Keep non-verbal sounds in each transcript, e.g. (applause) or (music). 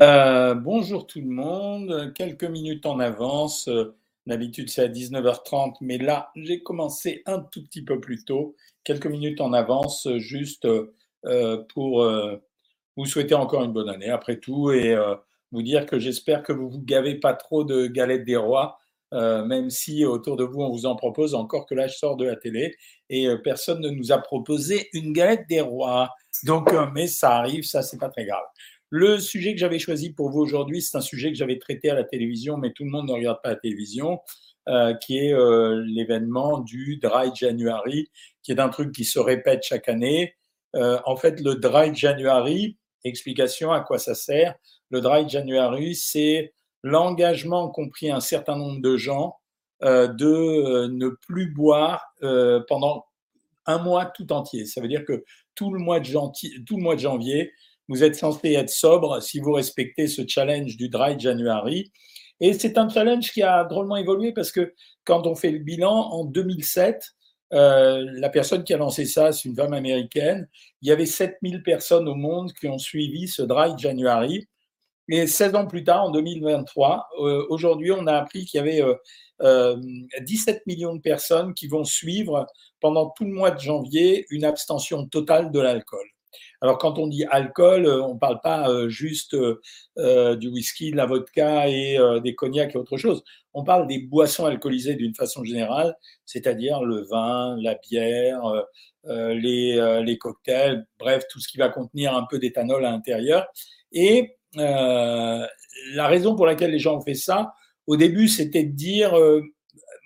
Euh, bonjour tout le monde, quelques minutes en avance. Euh, d'habitude c'est à 19h30, mais là j'ai commencé un tout petit peu plus tôt, quelques minutes en avance, juste euh, pour vous souhaiter encore une bonne année après tout et vous dire que j'espère que vous vous gavez pas trop de galettes des rois, même si autour de vous on vous en propose encore que là je sors de la télé et personne ne nous a proposé une galette des rois. Donc, mais ça arrive, ça c'est pas très grave. Le sujet que j'avais choisi pour vous aujourd'hui, c'est un sujet que j'avais traité à la télévision, mais tout le monde ne regarde pas la télévision, euh, qui est euh, l'événement du Dry January, qui est un truc qui se répète chaque année. Euh, en fait, le Dry January, explication à quoi ça sert. Le Dry January, c'est l'engagement qu'ont pris un certain nombre de gens de ne plus boire pendant un mois tout entier. Ça veut dire que tout le mois de janvier, vous êtes censé être sobre si vous respectez ce challenge du Dry January. Et c'est un challenge qui a drôlement évolué parce que quand on fait le bilan, en 2007, euh, la personne qui a lancé ça, c'est une femme américaine. Il y avait 7000 personnes au monde qui ont suivi ce Dry January. Et 16 ans plus tard, en 2023, euh, aujourd'hui, on a appris qu'il y avait euh, 17 euh, millions de personnes qui vont suivre pendant tout le mois de janvier une abstention totale de l'alcool. Alors quand on dit alcool, euh, on ne parle pas euh, juste euh, du whisky, de la vodka et des cognacs et autre chose. On parle des boissons alcoolisées d'une façon générale, c'est-à-dire le vin, la bière, les, les, cocktails, bref, tout ce qui va contenir un peu d'éthanol à l'intérieur. Et la raison pour laquelle les gens ont fait ça, au début, c'était de dire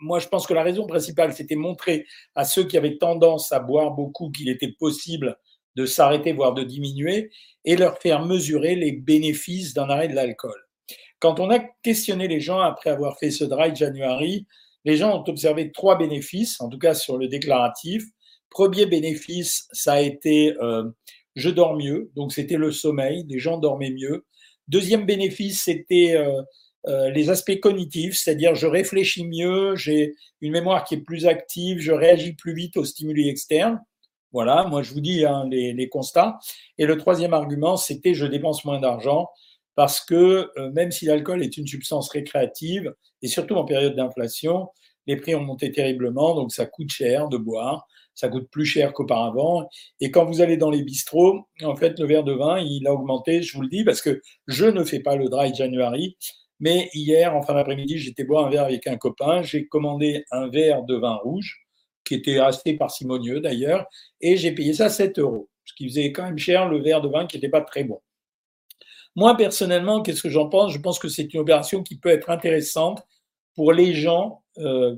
moi, je pense que la raison principale, c'était montrer à ceux qui avaient tendance à boire beaucoup qu'il était possible de s'arrêter, voire de diminuer, et leur faire mesurer les bénéfices d'un arrêt de l'alcool. Quand on a questionné les gens après avoir fait ce dry January, les gens ont observé trois bénéfices, en tout cas sur le déclaratif. Premier bénéfice, ça a été euh, je dors mieux, donc c'était le sommeil, les gens dormaient mieux. Deuxième bénéfice, c'était euh, euh, les aspects cognitifs, c'est-à-dire je réfléchis mieux, j'ai une mémoire qui est plus active, je réagis plus vite aux stimuli externes. Voilà, moi je vous dis hein, les, constats. Et le troisième argument, c'était je dépense moins d'argent parce que euh, même si l'alcool est une substance récréative, et surtout en période d'inflation, les prix ont monté terriblement, donc ça coûte cher de boire, ça coûte plus cher qu'auparavant. Et quand vous allez dans les bistrots, en fait, le verre de vin, il a augmenté, je vous le dis, parce que je ne fais pas le dry January, mais hier, en fin d'après-midi, j'étais boire un verre avec un copain, j'ai commandé un verre de vin rouge, qui était assez parcimonieux d'ailleurs, et j'ai payé ça 7 euros, ce qui faisait quand même cher le verre de vin qui n'était pas très bon. Moi, personnellement, qu'est-ce que j'en pense? Je pense que c'est une opération qui peut être intéressante pour les gens, euh,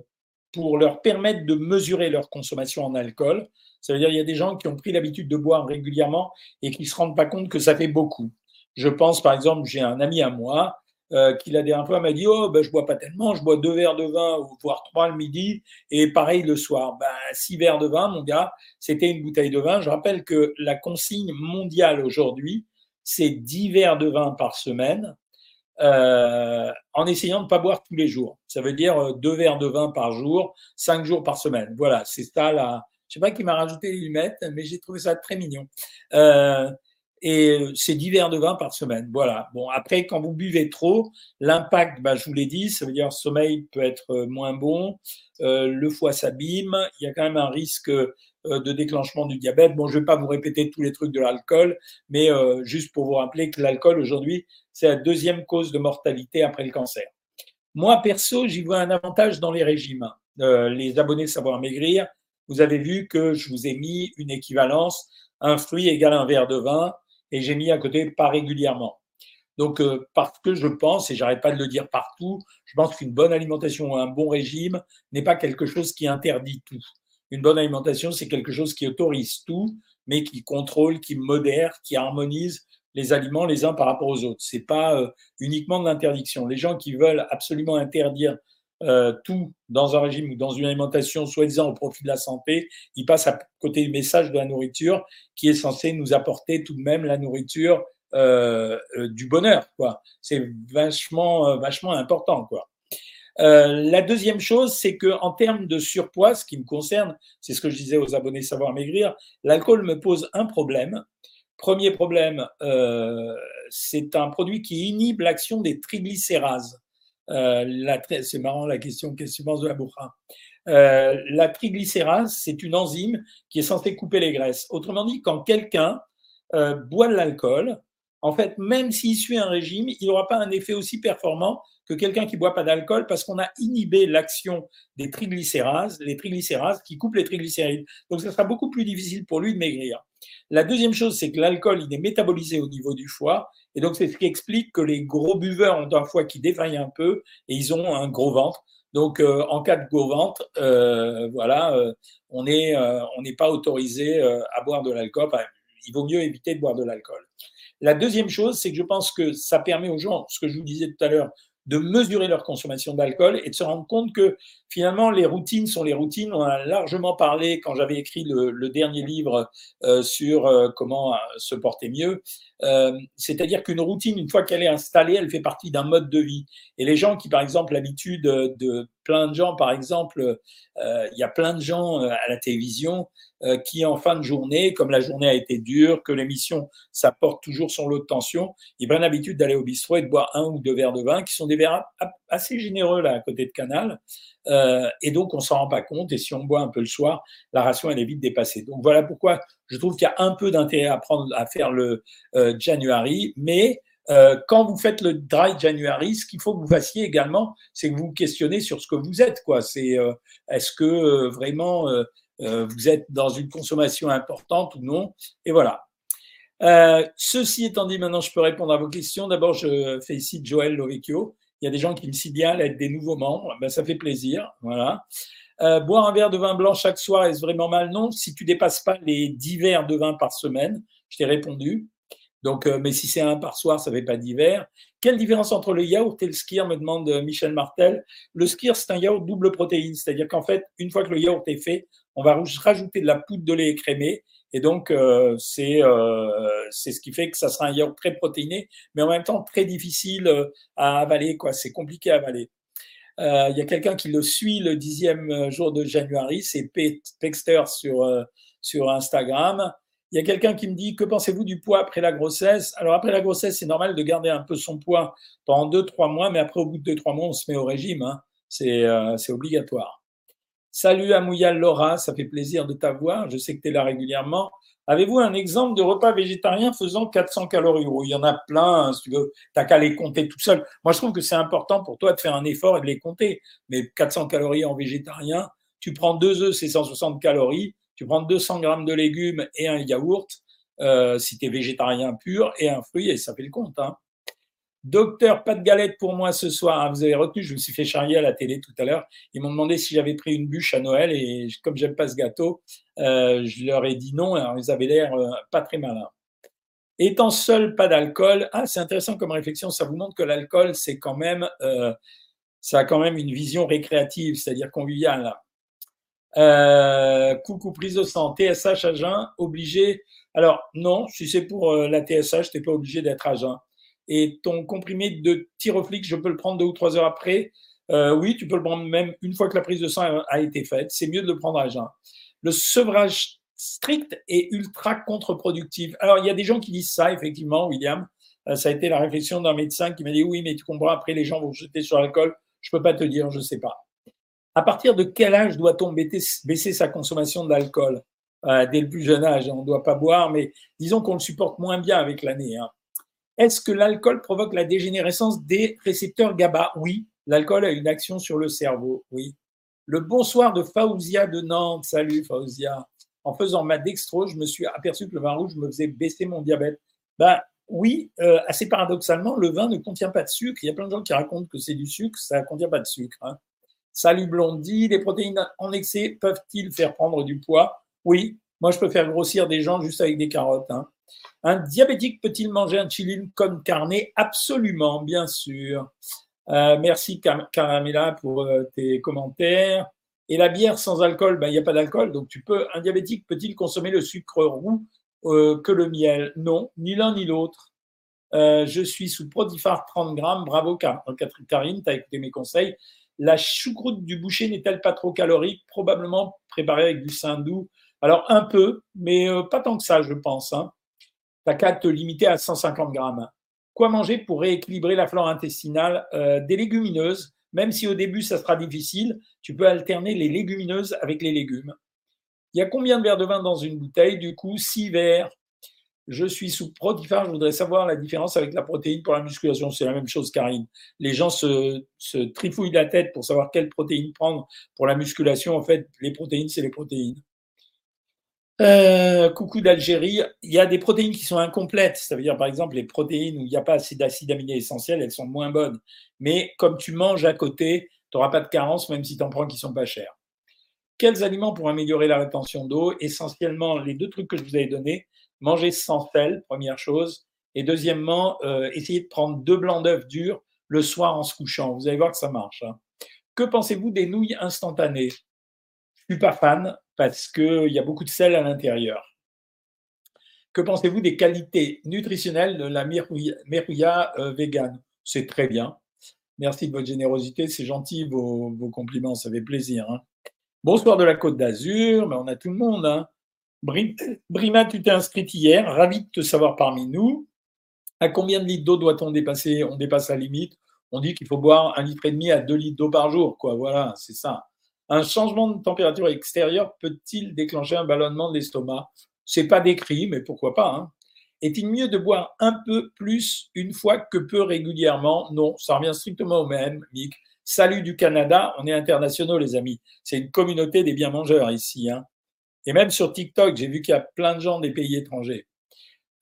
pour leur permettre de mesurer leur consommation en alcool. Ça veut dire qu'il y a des gens qui ont pris l'habitude de boire régulièrement et qui ne se rendent pas compte que ça fait beaucoup. Je pense, par exemple, j'ai un ami à moi euh, qui la dernière fois m'a dit Oh, ben, je bois pas tellement, je bois deux verres de vin, voire trois le midi, et pareil le soir. Ben, six verres de vin, mon gars, c'était une bouteille de vin. Je rappelle que la consigne mondiale aujourd'hui, c'est dix verres de vin par semaine, euh, en essayant de ne pas boire tous les jours. Ça veut dire euh, deux verres de vin par jour, cinq jours par semaine. Voilà, c'est ça là. Je sais pas qui m'a rajouté les lunettes, mais j'ai trouvé ça très mignon. Euh, et euh, c'est 10 verres de vin par semaine. Voilà. Bon, après, quand vous buvez trop, l'impact, bah, je vous l'ai dit, ça veut dire le sommeil peut être euh, moins bon, euh, le foie s'abîme, il y a quand même un risque de déclenchement du diabète. Bon, je ne vais pas vous répéter tous les trucs de l'alcool, mais juste pour vous rappeler que l'alcool aujourd'hui, c'est la deuxième cause de mortalité après le cancer. Moi, perso, j'y vois un avantage dans les régimes. les abonnés Savoir Maigrir, vous avez vu que je vous ai mis une équivalence, un fruit égale un verre de vin, et j'ai mis à côté pas régulièrement. Donc, euh, parce que je pense, et j'arrête pas de le dire partout, je pense qu'une bonne alimentation ou un bon régime n'est pas quelque chose qui interdit tout. Une bonne alimentation, c'est quelque chose qui autorise tout, mais qui contrôle, qui modère, qui harmonise les aliments les uns par rapport aux autres. C'est pas euh, uniquement de l'interdiction. Les gens qui veulent absolument interdire euh, tout dans un régime ou dans une alimentation soi-disant au profit de la santé, il passe à côté du message de la nourriture qui est censé nous apporter tout de même la nourriture euh, euh, du bonheur. Quoi. C'est vachement, vachement important. Quoi. la deuxième chose, c'est que en termes de surpoids, ce qui me concerne, c'est ce que je disais aux abonnés Savoir Maigrir, l'alcool me pose un problème, Premier problème, euh, c'est un produit qui inhibe l'action des triglycérases. Euh, c'est marrant la question, qu'est-ce que tu penses de la bourra? Euh, La triglycérase, c'est une enzyme qui est censée couper les graisses. Autrement dit, quand quelqu'un euh, boit de l'alcool, en fait, même s'il suit un régime, il n'aura pas un effet aussi performant que quelqu'un qui boit pas d'alcool parce qu'on a inhibé l'action des triglycérases, les triglycérases qui coupent les triglycérides. Donc, ça sera beaucoup plus difficile pour lui de maigrir. La deuxième chose, c'est que l'alcool, il est métabolisé au niveau du foie. Et donc, c'est ce qui explique que les gros buveurs ont un foie qui défaille un peu et ils ont un gros ventre. Donc, euh, en cas de gros ventre, euh, voilà, euh, on n'est on n'est pas autorisé à boire de l'alcool. il vaut mieux éviter de boire de l'alcool. La deuxième chose, c'est que je pense que ça permet aux gens, ce que je vous disais tout à l'heure, de mesurer leur consommation d'alcool et de se rendre compte que finalement les routines sont les routines. On a largement parlé quand j'avais écrit le, dernier livre euh, sur euh, comment euh, se porter mieux. C'est-à-dire qu'une routine, une fois qu'elle est installée, elle fait partie d'un mode de vie. Et les gens qui, par exemple, l'habitude de plein de gens, par exemple, il y a plein de gens à la télévision euh, qui, en fin de journée, comme la journée a été dure, que l'émission, ça porte toujours son lot de tension, ils prennent l'habitude d'aller au bistrot et de boire un ou deux verres de vin, qui sont des verres assez généreux là à côté de Canal. Euh, et donc, on s'en rend pas compte. Et si on boit un peu le soir, la ration, elle est vite dépassée. Donc, voilà pourquoi je trouve qu'il y a un peu d'intérêt à, prendre, à faire le euh, January. Mais euh, quand vous faites le dry January, ce qu'il faut que vous fassiez également, c'est que vous vous questionnez sur ce que vous êtes. Quoi. C'est, est-ce que vraiment vous êtes dans une consommation importante ou non? Et voilà. Ceci étant dit, maintenant je peux répondre à vos questions. D'abord, je félicite Joël Lovecchio. Il y a des gens qui me signalent être des nouveaux membres. Ben, ça fait plaisir. Voilà. Euh, boire un verre de vin blanc chaque soir, est-ce vraiment mal? Non. Si tu dépasses pas les 10 verres de vin par semaine, je t'ai répondu. Donc, mais si c'est un par soir, ça ne fait pas d'hiver. Quelle différence entre le yaourt et le skir me demande Michel Martel. Le skir, c'est un yaourt double protéine, c'est-à-dire qu'en fait, une fois que le yaourt est fait, on va rajouter de la poudre de lait écrémé. Et donc, euh, euh, c'est ce qui fait que ça sera un yaourt très protéiné, mais en même temps très difficile euh, à avaler. quoi. C'est compliqué à avaler. Il y a quelqu'un qui le suit le dixième jour de janvier, c'est Pexter sur, sur Instagram. Il y a quelqu'un qui me dit Que pensez-vous du poids après la grossesse? Alors, après la grossesse, c'est normal de garder un peu son poids pendant deux, trois mois, mais après, au bout de deux, trois mois, on se met au régime. Hein. C'est obligatoire. Salut Amouyal Laura, ça fait plaisir de t'avoir. Je sais que tu es là régulièrement. Avez-vous un exemple de repas végétarien faisant 400 calories? Il y en a plein, hein, si tu veux. T'as qu'à les compter tout seul. Moi, je trouve que c'est important pour toi de faire un effort et de les compter. Mais 400 calories en végétarien, tu prends deux œufs, c'est 160 calories. Tu prends 200 grammes de légumes et un yaourt, euh, si tu es végétarien pur, et un fruit, et ça fait le compte. Hein. Docteur, pas de galette pour moi ce soir. Ah, vous avez retenu, je me suis fait charrier à la télé tout à l'heure. Ils m'ont demandé si j'avais pris une bûche à Noël et comme j'aime pas ce gâteau, euh, je leur ai dit non. Alors ils avaient l'air euh, pas très malins. Étant seul, pas d'alcool. Ah, c'est intéressant comme réflexion. Ça vous montre que l'alcool, c'est quand même, euh, ça a quand même une vision récréative, c'est-à-dire conviviale. coucou, prise de sang, TSH à jeun, obligé. Alors non, si c'est pour la TSH, t'es pas obligé d'être à jeun et ton comprimé de tyroflix, je peux le prendre deux ou trois heures après. Euh, oui, tu peux le prendre même une fois que la prise de sang a, été faite. C'est mieux de le prendre à jeun. Le sevrage strict est ultra contre-productif. Alors, il y a des gens qui disent ça, effectivement, William. Euh, ça a été la réflexion d'un médecin qui m'a dit oui, mais tu comprends, après les gens vont jeter sur l'alcool. Je peux pas te dire, je sais pas. À partir de quel âge doit-on baisser sa consommation d'alcool? Euh, Dès le plus jeune âge, on ne doit pas boire, mais disons qu'on le supporte moins bien avec l'année. Hein. Est-ce que l'alcool provoque la dégénérescence des récepteurs GABA? Oui. L'alcool a une action sur le cerveau? Oui. Le bonsoir de Faouzia de Nantes. Salut Faouzia. En faisant ma dextro, je me suis aperçu que le vin rouge me faisait baisser mon diabète. Ben oui, euh, assez paradoxalement, le vin ne contient pas de sucre. Il y a plein de gens qui racontent que c'est du sucre, ça ne contient pas de sucre. Hein. Salut Blondie, les protéines en excès peuvent-ils faire prendre du poids? Oui, moi je peux faire grossir des gens juste avec des carottes. Hein. Un diabétique peut-il manger un chili comme carnet? Absolument, bien sûr. Euh, merci Caramela pour euh, tes commentaires. Et la bière sans alcool, ben, il n'y a pas d'alcool, donc tu peux. Un diabétique peut-il consommer le sucre roux euh, que le miel? Non, ni l'un ni l'autre. je suis sous Prodifar 30 grammes. Bravo Karine, tu as écouté mes conseils. La choucroute du boucher n'est-elle pas trop calorique? Probablement préparée avec du doux. Alors un peu, mais pas tant que ça, je pense. Hein. T'as qu'à te limiter à 150 grammes. Quoi manger pour rééquilibrer la flore intestinale euh, Des légumineuses, même si au début ça sera difficile, tu peux alterner les légumineuses avec les légumes. Il y a combien de verres de vin dans une bouteille? Du coup, 6 verres. Je suis sous protifar, je voudrais savoir la différence avec la protéine pour la musculation. C'est la même chose, Karine. Les gens se, se trifouillent la tête pour savoir quelle protéine prendre pour la musculation. En fait, les protéines, c'est les protéines. Euh, coucou d'Algérie. Il y a des protéines qui sont incomplètes. Ça veut dire, par exemple, les protéines où il n'y a pas assez d'acides aminés essentiels, elles sont moins bonnes. Mais comme tu manges à côté, tu n'auras pas de carence, même si tu en prends qui sont pas chers. Quels aliments pour améliorer la rétention d'eau? Essentiellement, les deux trucs que je vous avais donnés. Manger sans sel, première chose. Et deuxièmement, euh, essayer de prendre deux blancs d'œufs durs le soir en se couchant. Vous allez voir que ça marche. Hein. Que pensez-vous des nouilles instantanées? Je suis pas fan parce qu'il y a beaucoup de sel à l'intérieur. Que pensez-vous des qualités nutritionnelles de la merouilla euh, vegan? C'est très bien. Merci de votre générosité, c'est gentil vos, compliments, ça fait plaisir. Hein. Bonsoir de la Côte d'Azur, mais on a tout le monde. Hein. Brima, tu t'es inscrite hier, ravi de te savoir parmi nous. À combien de litres d'eau doit-on dépasser On dépasse la limite? On dit qu'il faut boire un litre et demi à deux litres d'eau par jour. Voilà, c'est ça. Un changement de température extérieure peut-il déclencher un ballonnement de l'estomac? C'est pas décrit, mais pourquoi pas hein. Est-il mieux de boire un peu plus une fois que peu régulièrement? Non, ça revient strictement au même, Mick. Salut du Canada, on est internationaux les amis. C'est une communauté des bien mangeurs ici. Hein. Et même sur TikTok, j'ai vu qu'il y a plein de gens des pays étrangers,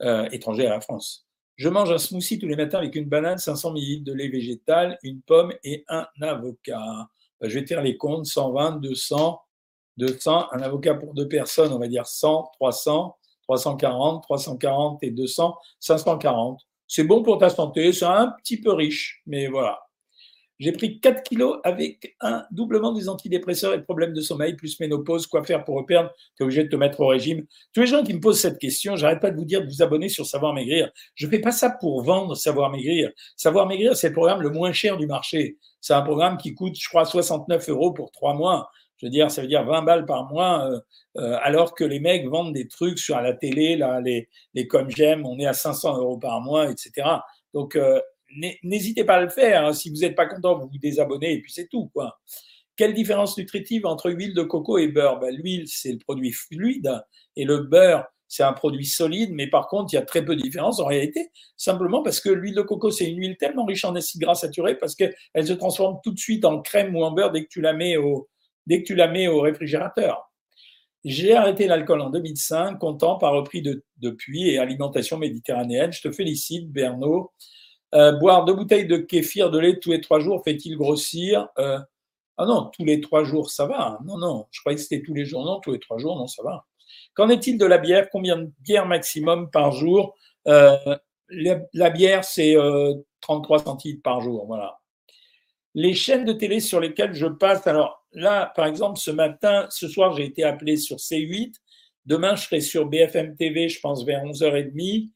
euh, étrangers à la France. Je mange un smoothie tous les matins avec une banane, 500 ml de lait végétal, une pomme et un avocat. Bah, je vais faire les comptes, 120, 200, 200, un avocat pour deux personnes, on va dire 100, 300, 340, 340 et 200, 540. C'est bon pour ta santé, c'est un petit peu riche, mais voilà. J'ai pris 4 kilos avec un doublement des antidépresseurs et problèmes de sommeil, plus ménopause. Quoi faire pour reperdre? Tu es obligé de te mettre au régime. Tous les gens qui me posent cette question, j'arrête pas de vous dire de vous abonner sur Savoir Maigrir. Je fais pas ça pour vendre Savoir Maigrir. Savoir Maigrir, c'est le programme le moins cher du marché. C'est un programme qui coûte, je crois, 69 euros pour trois mois. Je veux dire, ça veut dire 20 balles par mois, euh, euh, alors que les mecs vendent des trucs sur la télé, là, les, les comme j'aime, on est à 500 euros par mois, etc. Donc, euh, n'hésitez pas à le faire. Hein. Si vous n'êtes pas content, vous vous désabonnez et puis c'est tout. Quoi. Quelle différence nutritive entre huile de coco et beurre? Ben, L'huile, c'est le produit fluide et le beurre, c'est un produit solide, mais par contre, il y a très peu de différence en réalité, simplement parce que l'huile de coco, c'est une huile tellement riche en acides gras saturés parce qu'elle se transforme tout de suite en crème ou en beurre dès que tu la mets au, dès que tu la mets au réfrigérateur. J'ai arrêté l'alcool en 2005, content, pas repris de, depuis, et alimentation méditerranéenne. Je te félicite, Bernot. Euh, boire deux bouteilles de kéfir de lait tous les trois jours fait-il grossir euh, Ah non, tous les trois jours, ça va. Non, non, je croyais que c'était tous les jours. Non, tous les trois jours, non, ça va. Qu'en est-il de la bière? Combien de bières maximum par jour? Euh, la, bière, c'est 33 centilitres par jour. Voilà. Les chaînes de télé sur lesquelles je passe, alors là, par exemple, ce matin, ce soir, j'ai été appelé sur C8. Demain, je serai sur BFM TV, je pense, vers 11h30.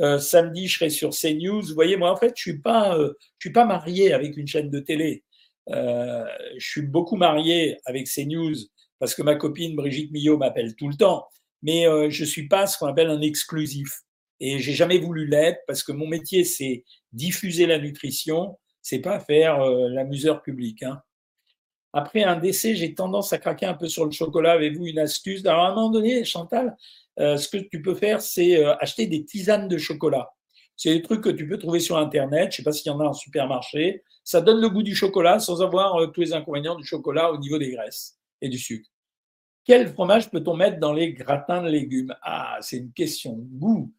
Euh, samedi, je serai sur CNews. Vous voyez, moi, en fait, je suis pas, euh, je suis pas marié avec une chaîne de télé. Euh, je suis beaucoup marié avec CNews parce que ma copine Brigitte Millot m'appelle tout le temps. Mais je suis pas ce qu'on appelle un exclusif. Et j'ai jamais voulu l'être parce que mon métier, c'est diffuser la nutrition, c'est pas faire l'amuseur public. Hein. Après un décès, j'ai tendance à craquer un peu sur le chocolat. Avez-vous une astuce? Alors, à un moment donné, Chantal, euh, ce que tu peux faire, c'est euh, acheter des tisanes de chocolat. C'est des trucs que tu peux trouver sur Internet. Je ne sais pas s'il y en a en supermarché. Ça donne le goût du chocolat sans avoir euh, tous les inconvénients du chocolat au niveau des graisses et du sucre. Quel fromage peut-on mettre dans les gratins de légumes? Ah, c'est une question goût.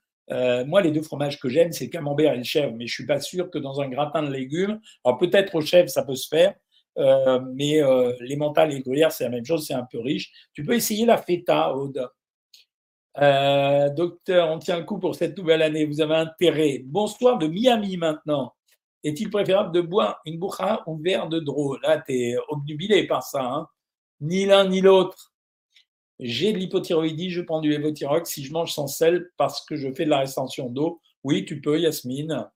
moi, les deux fromages que j'aime, c'est camembert et chèvre, mais je suis pas sûr que dans un gratin de légumes, alors peut-être au chèvre, ça peut se faire, mais les et les gruyères, c'est la même chose, c'est un peu riche. Tu peux essayer la feta, Aude. Euh, docteur, on tient le coup pour cette nouvelle année. Vous avez intérêt. Bonsoir de Miami maintenant. Est-il préférable de boire une boucha ou verre de drôle Là, tu es obnubilé par ça. Hein. ni l'un ni l'autre. J'ai de l'hypothyroïdie, je prends du Levothyrox si je mange sans sel parce que je fais de la rétention d'eau. Oui, tu peux, Yasmine.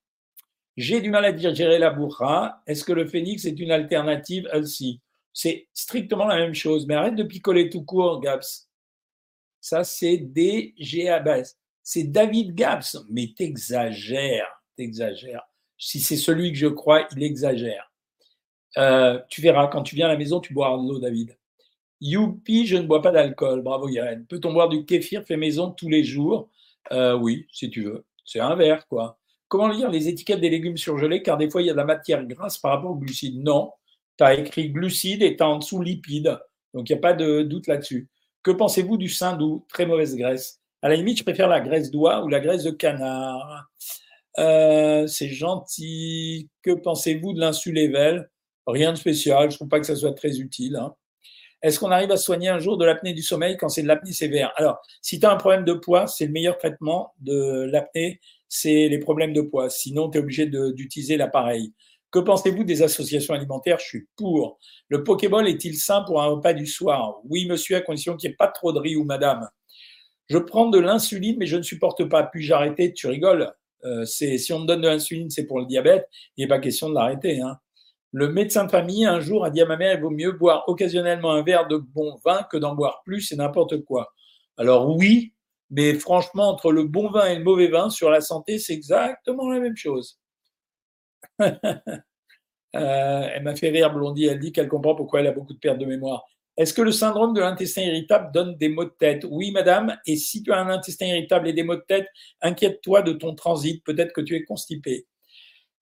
J'ai du mal à digérer la bourra. Est-ce que le phénix est une alternative aussi C'est strictement la même chose. Mais arrête de picoler tout court, Gaps. Ça, c'est GABA. C'est David Gaps. Mais t'exagères, t'exagères. Si c'est celui que je crois, il exagère. Euh, tu verras, quand tu viens à la maison, tu bois de l'eau, David. Youpi, je ne bois pas d'alcool. Bravo, Yann. Peut-on boire du kéfir fait maison tous les jours? Euh, Oui, si tu veux. C'est un verre, quoi. Comment lire les étiquettes des légumes surgelés? Car des fois, il y a de la matière grasse par rapport aux glucides. Non, tu as écrit glucides et tu as en dessous lipides. Donc, il n'y a pas de doute là-dessus. Que pensez-vous du sein doux? Très mauvaise graisse. À la limite, je préfère la graisse d'oie ou la graisse de canard. Euh, c'est gentil. Que pensez-vous de l'insulével Rien de spécial. Je ne trouve pas que ça soit très utile. Hein. Est-ce qu'on arrive à soigner un jour de l'apnée du sommeil quand c'est de l'apnée sévère? Alors, si tu as un problème de poids, c'est le meilleur traitement de l'apnée, c'est les problèmes de poids. Sinon, tu es obligé d'utiliser l'appareil. Que pensez-vous des associations alimentaires? Je suis pour. Le Pokéball est-il sain pour un repas du soir? Oui, monsieur, à condition qu'il n'y ait pas trop de riz ou madame. Je prends de l'insuline, mais je ne supporte pas. Puis-je arrêter? Tu rigoles. Euh, si on me donne de l'insuline, c'est pour le diabète. Il n'est pas question de l'arrêter. Hein. Le médecin de famille, un jour, a dit à ma mère, il vaut mieux boire occasionnellement un verre de bon vin que d'en boire plus et n'importe quoi. Alors oui, mais franchement, entre le bon vin et le mauvais vin, sur la santé, c'est exactement la même chose. Euh, elle m'a fait rire, Blondie. Elle dit qu'elle comprend pourquoi elle a beaucoup de pertes de mémoire. Est-ce que le syndrome de l'intestin irritable donne des maux de tête? Oui, madame. Et si tu as un intestin irritable et des maux de tête, inquiète-toi de ton transit. Peut-être que tu es constipé.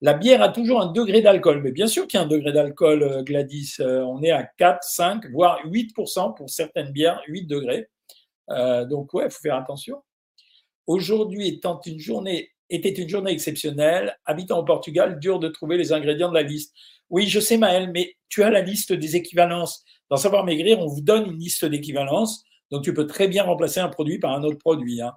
La bière a toujours un degré d'alcool, mais bien sûr qu'il y a un degré d'alcool, euh, Gladys. Euh, on est à 4, 5, voire 8% pour certaines bières, 8 degrés. Donc, ouais, il faut faire attention. Aujourd'hui étant une journée, était une journée exceptionnelle. Habitant au Portugal, dur de trouver les ingrédients de la liste. Oui, je sais, Maël, mais tu as la liste des équivalences. Dans Savoir Maigrir, on vous donne une liste d'équivalences. Donc, tu peux très bien remplacer un produit par un autre produit. Hein.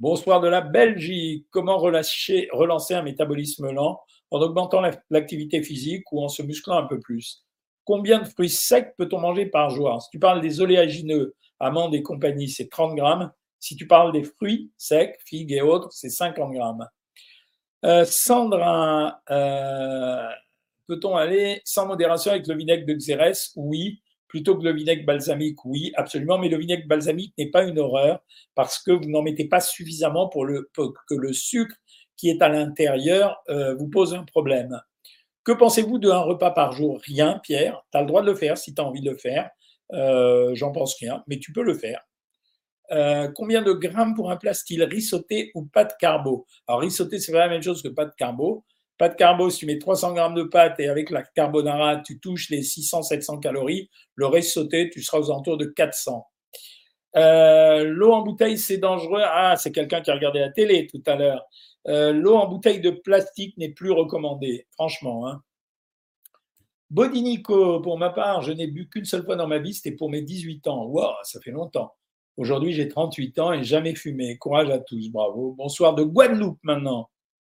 Bonsoir de la Belgique. Comment relancer un métabolisme lent en augmentant l'activité physique ou en se musclant un peu plus? Combien de fruits secs peut-on manger par jour? Si tu parles des oléagineux, amandes et compagnie, c'est 30 grammes. Si tu parles des fruits secs, figues et autres, c'est 50 grammes. Euh, Sandra, euh, peut-on aller sans modération avec le vinaigre de Xérès? Oui. Plutôt que le vinaigre balsamique, oui, absolument. Mais le vinaigre balsamique n'est pas une horreur parce que vous n'en mettez pas suffisamment pour, le, que le sucre qui est à l'intérieur euh, vous pose un problème. Que pensez-vous d'un repas par jour? Rien, Pierre. Tu as le droit de le faire si tu as envie de le faire. Euh, j'en pense rien, mais tu peux le faire. Euh, combien de grammes pour un plat style risotté ou pâte carbo? Alors, risotté, c'est pas la même chose que pâte carbo. Pâte carbo, si tu mets 300 grammes de pâte et avec la carbonara, tu touches les 600-700 calories. Le risotté, tu seras aux alentours de 400. L'eau en bouteille, c'est dangereux. Ah, c'est quelqu'un qui a regardé la télé tout à l'heure. Euh, l'eau en bouteille de plastique n'est plus recommandée, franchement. Hein. Bodinico, pour ma part, je n'ai bu qu'une seule fois dans ma vie, c'était pour mes 18 ans. Waouh, ça fait longtemps. Aujourd'hui, j'ai 38 ans et jamais fumé. Courage à tous, bravo. Bonsoir de Guadeloupe maintenant.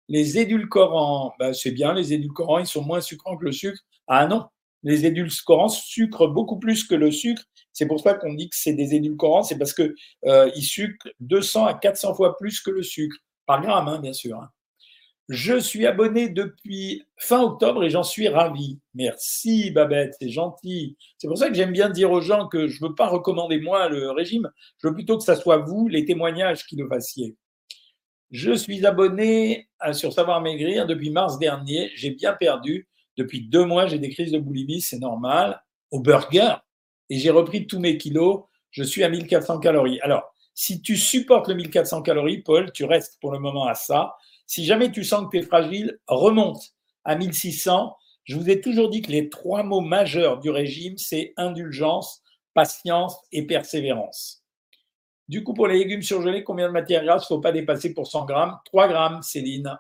Les édulcorants, ben, c'est bien, les édulcorants, ils sont moins sucrants que le sucre. Ah non, les édulcorants sucrent beaucoup plus que le sucre. C'est pour ça qu'on dit que c'est des édulcorants, c'est parce qu'ils euh, sucrent 200 à 400 fois plus que le sucre. Par gramme, hein, bien sûr. Hein. Je suis abonné depuis fin octobre et j'en suis ravi. Merci Babette, c'est gentil. C'est pour ça que j'aime bien dire aux gens que je ne veux pas recommander moi le régime, je veux plutôt que ce soit vous, les témoignages qui le fassiez. Je suis abonné sur Savoir Maigrir depuis mars dernier. J'ai bien perdu. Depuis deux mois, j'ai des crises de boulimie, c'est normal. Au burger. Et j'ai repris tous mes kilos. Je suis à 1400 calories. Alors, si tu supportes le 1400 calories, Paul, tu restes pour le moment à ça. Si jamais tu sens que tu es fragile, remonte à 1600. Je vous ai toujours dit que les trois mots majeurs du régime, c'est indulgence, patience et persévérance. Du coup, pour les légumes surgelés, combien de matière grasse ne faut pas dépasser pour 100 grammes? 3 grammes, Céline.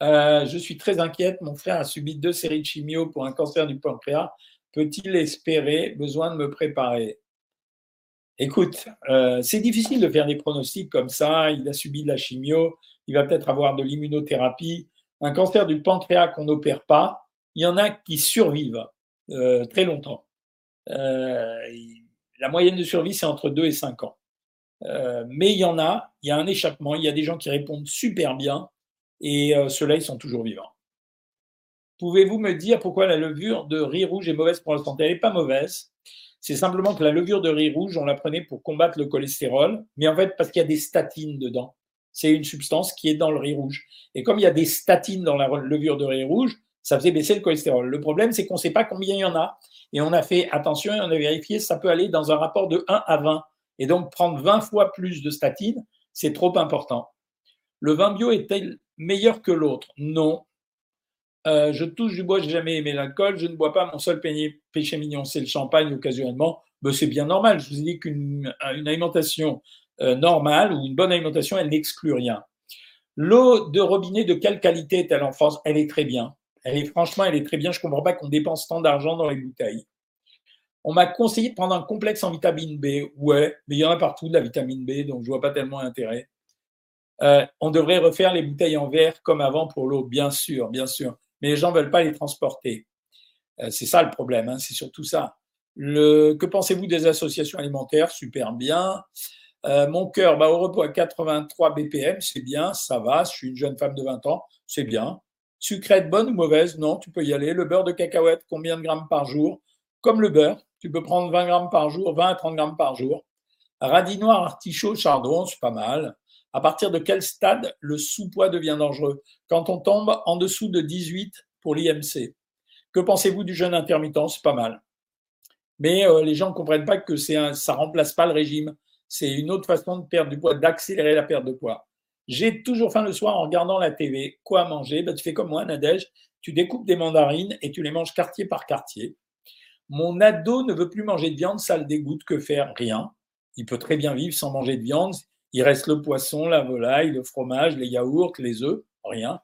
Euh, je suis très inquiète. Mon frère a subi deux séries de chimio pour un cancer du pancréas. Peut-il espérer Besoin de me préparer? Écoute, euh, c'est difficile de faire des pronostics comme ça. Il a subi de la chimio, il va peut-être avoir de l'immunothérapie. Un cancer du pancréas qu'on n'opère pas, il y en a qui survivent euh, très longtemps. Euh, la moyenne de survie, c'est entre 2 et 5 ans. mais il y en a, il y a un échappement, il y a des gens qui répondent super bien et ceux-là, ils sont toujours vivants. Pouvez-vous me dire pourquoi la levure de riz rouge est mauvaise pour la santé? Elle n'est pas mauvaise. C'est simplement que la levure de riz rouge, on la prenait pour combattre le cholestérol, mais en fait parce qu'il y a des statines dedans. C'est une substance qui est dans le riz rouge. Et comme il y a des statines dans la levure de riz rouge, ça faisait baisser le cholestérol. Le problème, c'est qu'on ne sait pas combien il y en a. Et on a fait attention et on a vérifié, ça peut aller dans un rapport de 1 à 20. Et donc, prendre 20 fois plus de statine, c'est trop important. Le vin bio est-il meilleur que l'autre? Non. Euh, je touche du bois, j'ai jamais aimé l'alcool. Je ne bois pas. Mon seul péché mignon, c'est le champagne occasionnellement. Ben, c'est bien normal. Je vous ai dit qu'une alimentation euh, normale ou une bonne alimentation, elle n'exclut rien. L'eau de robinet, de quelle qualité est-elle en France? Elle est très bien. Elle est franchement, elle est très bien. Je ne comprends pas qu'on dépense tant d'argent dans les bouteilles. On m'a conseillé de prendre un complexe en vitamine B. Ouais, mais il y en a partout de la vitamine B, donc je vois pas tellement l'intérêt. Euh, on devrait refaire les bouteilles en verre comme avant pour l'eau, bien sûr, bien sûr. Mais les gens ne veulent pas les transporter. Euh, c'est ça le problème, hein, c'est surtout ça. Que pensez-vous des associations alimentaires? Super bien. Euh, mon cœur, bah, au repos à 83 BPM, c'est bien, ça va. Je suis une jeune femme de 20 ans, c'est bien. Sucrète, bonne ou mauvaise? Non, tu peux y aller. Le beurre de cacahuète, combien de grammes par jour? Comme le beurre, tu peux prendre 20 grammes par jour, 20 à 30 grammes par jour. Radis noir, artichaut, chardon, c'est pas mal. À partir de quel stade le sous-poids devient dangereux? Quand on tombe en dessous de 18 pour l'IMC. Que pensez-vous du jeûne intermittent? C'est pas mal. Mais euh, les gens ne comprennent pas que c'est ça remplace pas le régime. C'est une autre façon de perdre du poids, d'accélérer la perte de poids. J'ai toujours faim le soir en regardant la TV. Quoi manger? Ben, Tu fais comme moi, Nadège. Tu découpes des mandarines et tu les manges quartier par quartier. Mon ado ne veut plus manger de viande, ça le dégoûte. Que faire? Rien. Il peut très bien vivre sans manger de viande. Il reste le poisson, la volaille, le fromage, les yaourts, les œufs. Rien.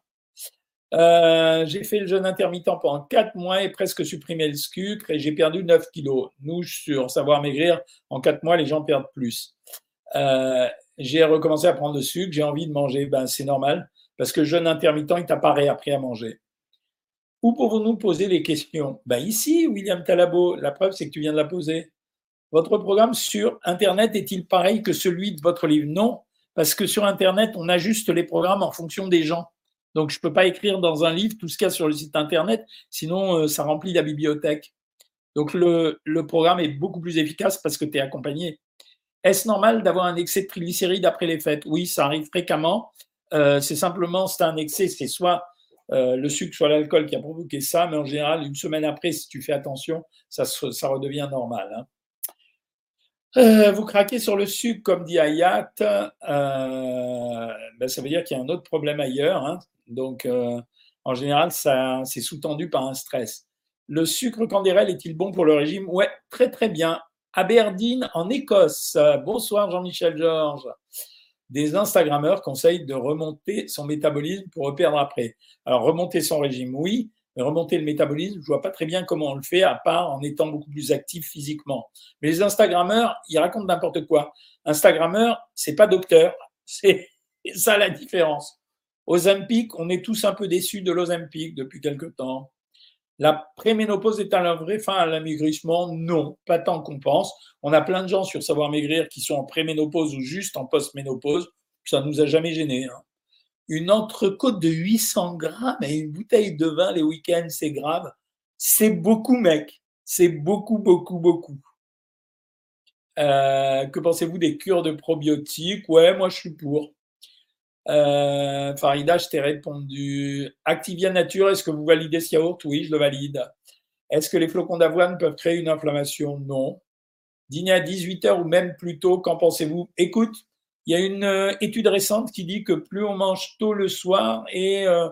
Euh, j'ai fait le jeûne intermittent pendant 4 mois et presque supprimé le sucre et j'ai perdu 9 kilos. Nous, sur Savoir Maigrir, en 4 mois, les gens perdent plus. Euh, j'ai recommencé à prendre le sucre, j'ai envie de manger, ben, c'est normal, parce que le jeûne intermittent, il t'a pas réappris à manger. Où pouvons-nous poser les questions? Ben Ici, William Talabo, la preuve, c'est que tu viens de la poser. Votre programme sur Internet est-il pareil que celui de votre livre? Non, parce que sur Internet, on ajuste les programmes en fonction des gens. Donc, je ne peux pas écrire dans un livre tout ce qu'il y a sur le site Internet, sinon euh, ça remplit la bibliothèque. Donc, le, programme est beaucoup plus efficace parce que tu es accompagné. Est-ce normal d'avoir un excès de triglycérides après les fêtes? Oui, ça arrive fréquemment. Euh, c'est simplement, c'est un excès, c'est soit euh, le sucre, soit l'alcool qui a provoqué ça, mais en général, une semaine après, si tu fais attention, ça, redevient normal. Hein. Vous craquez sur le sucre, comme dit Ayat, ben, ça veut dire qu'il y a un autre problème ailleurs. Hein. Donc, euh, en général, ça, c'est sous-tendu par un stress. Le sucre candérel est-il bon pour le régime? Ouais, très très bien. Aberdeen, en Écosse. Bonsoir Jean-Michel Georges. Des Instagrammeurs conseillent de remonter son métabolisme pour reperdre après. Alors, remonter son régime, oui, remonter le métabolisme, je vois pas très bien comment on le fait, à part en étant beaucoup plus actif physiquement. Mais les Instagrammeurs, ils racontent n'importe quoi. Instagrammeur, c'est pas docteur. (laughs) C'est ça la différence. Ozempic, on est tous un peu déçus de l'Ozempic depuis quelque temps. La préménopause est à la vraie fin à l'amaigrissement? Non, pas tant qu'on pense. On a plein de gens sur Savoir Maigrir qui sont en préménopause ou juste en post-ménopause. Ça ne nous a jamais gênés. Hein. Une entrecôte de 800 grammes et une bouteille de vin les week-ends, c'est grave. C'est beaucoup, mec. C'est beaucoup, beaucoup, beaucoup. Euh, que pensez-vous des cures de probiotiques? Ouais, moi je suis pour. Euh, Farida, je t'ai répondu. Activia Nature, est-ce que vous validez ce yaourt? Oui, je le valide. Est-ce que les flocons d'avoine peuvent créer une inflammation? Non. Dîner à 18h ou même plus tôt, qu'en pensez-vous? Écoute, il y a une euh, étude récente qui dit que plus on mange tôt le soir et euh,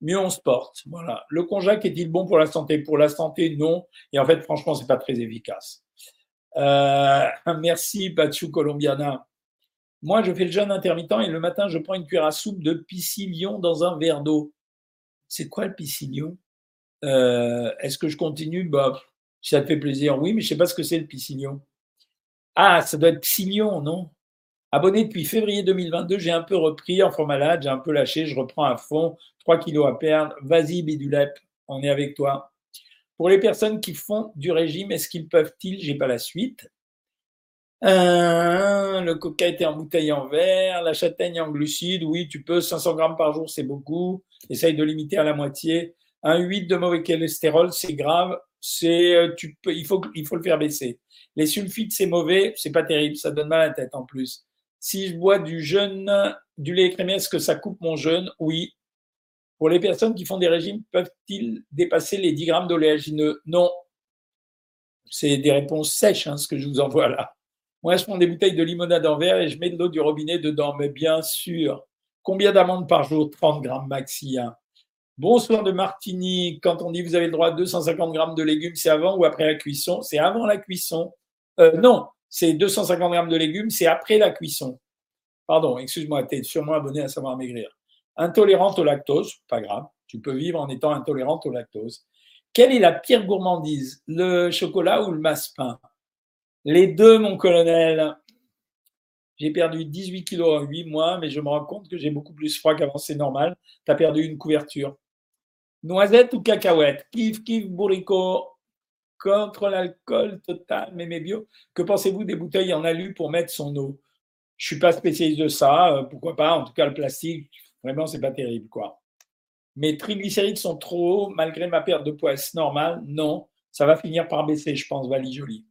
mieux on se porte. Voilà. Le konjac est-il bon pour la santé? Pour la santé, non. Et en fait, franchement, c'est pas très efficace. Euh, (laughs) merci, Pachu Colombiana. Moi, je fais le jeûne intermittent et le matin, je prends une cuillère à soupe de piscilion dans un verre d'eau. C'est quoi le piscilion euh, Est-ce que je continue? Bah, Si ça te fait plaisir, oui, mais je sais pas ce que c'est le piscilion. Ah, ça doit être psyllion, non? Abonné depuis février 2022, j'ai un peu repris, enfant malade, j'ai un peu lâché, je reprends à fond, 3 kilos à perdre. Vas-y, Bidulep, on est avec toi. Pour les personnes qui font du régime, est-ce qu'ils peuvent-ils, j'ai pas la suite, euh, le coca était en bouteille en verre, la châtaigne en glucides, oui, tu peux, 500 grammes par jour, c'est beaucoup. Essaye de limiter à la moitié. Un 8 de mauvais cholestérol, c'est grave. C'est, euh, tu peux, il faut, il faut le faire baisser. Les sulfites, c'est mauvais, c'est pas terrible, ça donne mal à la tête en plus. Si je bois du jeûne du lait écrémé, est-ce que ça coupe mon jeûne? Oui. Pour les personnes qui font des régimes, peuvent-ils dépasser les 10 grammes d'oléagineux? Non. C'est des réponses sèches, hein, ce que je vous envoie là. Moi, je prends des bouteilles de limonade en verre et je mets de l'eau du robinet dedans, mais bien sûr. Combien d'amandes par jour? 30 grammes maxi. Hein. Bonsoir de Martini. Quand on dit vous avez le droit à 250 grammes de légumes, c'est avant ou après la cuisson? C'est avant la cuisson. Euh, non, c'est 250 grammes de légumes, c'est après la cuisson. Pardon, excuse-moi, tu es sûrement abonné à Savoir Maigrir. Intolérante au lactose, pas grave, tu peux vivre en étant intolérante au lactose. Quelle est la pire gourmandise Le chocolat ou le masse-pain? Les deux, mon colonel. J'ai perdu 18 kilos en 8 mois, mais je me rends compte que j'ai beaucoup plus froid qu'avant, c'est normal. Tu as perdu une couverture. Noisette ou cacahuète? Kif, kif, bourricot. Contre l'alcool total, mais mes bio. Que pensez-vous des bouteilles en alu pour mettre son eau? Je suis pas spécialiste de ça. Euh, pourquoi pas En tout cas, le plastique, vraiment, c'est pas terrible, quoi. Mes triglycérides sont trop hauts malgré ma perte de poids. Est-ce normal Non. Ça va finir par baisser, je pense, Vali Jolie.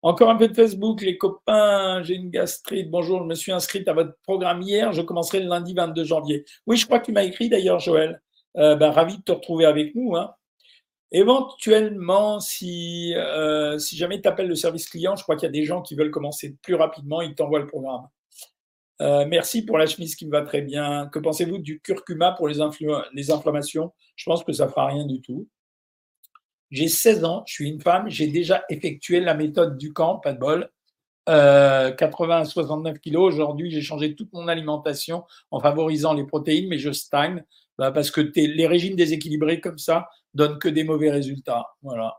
Encore un peu de Facebook, les copains, j'ai une gastrite. Bonjour, je me suis inscrite à votre programme hier. Je commencerai le lundi 22 janvier. Oui, je crois que tu m'as écrit d'ailleurs, Joël. Euh, ben, ravi de te retrouver avec nous. Hein. Éventuellement, si, euh, si jamais tu appelles le service client, je crois qu'il y a des gens qui veulent commencer plus rapidement, ils t'envoient le programme. Euh, merci pour la chemise qui me va très bien. Que pensez-vous du curcuma pour les, les inflammations? Je pense que ça ne fera rien du tout. J'ai 16 ans, je suis une femme, j'ai déjà effectué la méthode du camp, pas de bol. 80 à 69 kilos. Aujourd'hui, j'ai changé toute mon alimentation en favorisant les protéines, mais je stagne bah, parce que les régimes déséquilibrés comme ça donnent que des mauvais résultats. Voilà.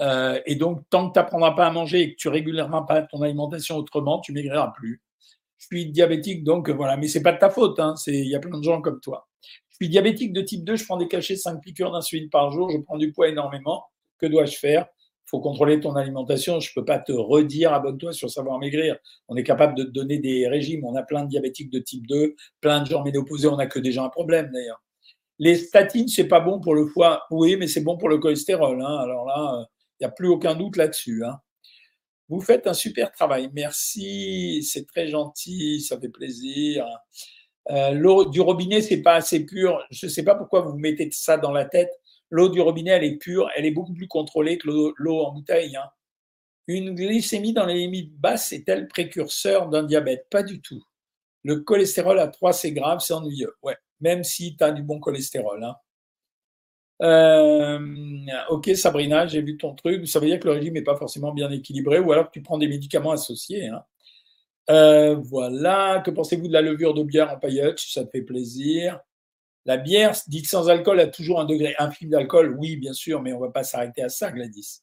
Euh, et donc, tant que tu n'apprendras pas à manger et que tu réguleras pas ton alimentation autrement, tu maigriras plus. Je suis diabétique, donc voilà, mais c'est pas de ta faute. Hein, il y a plein de gens comme toi. Je suis diabétique de type 2, je prends des cachets, 5 piqûres d'insuline par jour, je prends du poids énormément. Que dois-je faire? Faut contrôler ton alimentation. Je ne peux pas te redire abonne-toi sur Savoir Maigrir. On est capable de te donner des régimes. On a plein de diabétiques de type 2, plein de gens ménopausés. On n'a que déjà un problème d'ailleurs. Les statines, c'est pas bon pour le foie. Oui, mais c'est bon pour le cholestérol. Hein. Alors là, il n'y a plus aucun doute là-dessus. Hein. Vous faites un super travail. Merci. C'est très gentil. Ça fait plaisir. Euh, l'eau du robinet, c'est pas assez pur. Je ne sais pas pourquoi vous mettez ça dans la tête. L'eau du robinet, elle est pure, elle est beaucoup plus contrôlée que l'eau en bouteille. Hein. Une glycémie dans les limites basses est-elle précurseur d'un diabète? Pas du tout. Le cholestérol à 3, c'est grave, c'est ennuyeux. Même si tu as du bon cholestérol. Hein. Euh, ok, Sabrina, j'ai vu ton truc. Ça veut dire que le régime n'est pas forcément bien équilibré ou alors que tu prends des médicaments associés. Hein. Euh, voilà. Que pensez-vous de la levure de bière en paillettes, si ça te fait plaisir La bière, dite sans alcool, a toujours un degré infime d'alcool. Oui, bien sûr, mais on ne va pas s'arrêter à ça, Gladys.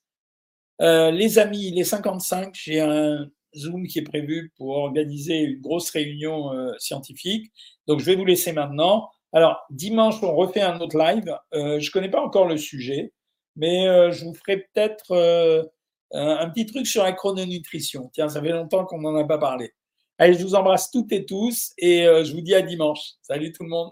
Euh, les amis, les 55, j'ai un Zoom qui est prévu pour organiser une grosse réunion euh, scientifique. Donc, je vais vous laisser maintenant. Alors, dimanche, on refait un autre live. je ne connais pas encore le sujet, mais je vous ferai peut-être euh, un petit truc sur la chrononutrition. Tiens, ça fait longtemps qu'on n'en a pas parlé. Allez, je vous embrasse toutes et tous et euh, je vous dis à dimanche. Salut tout le monde.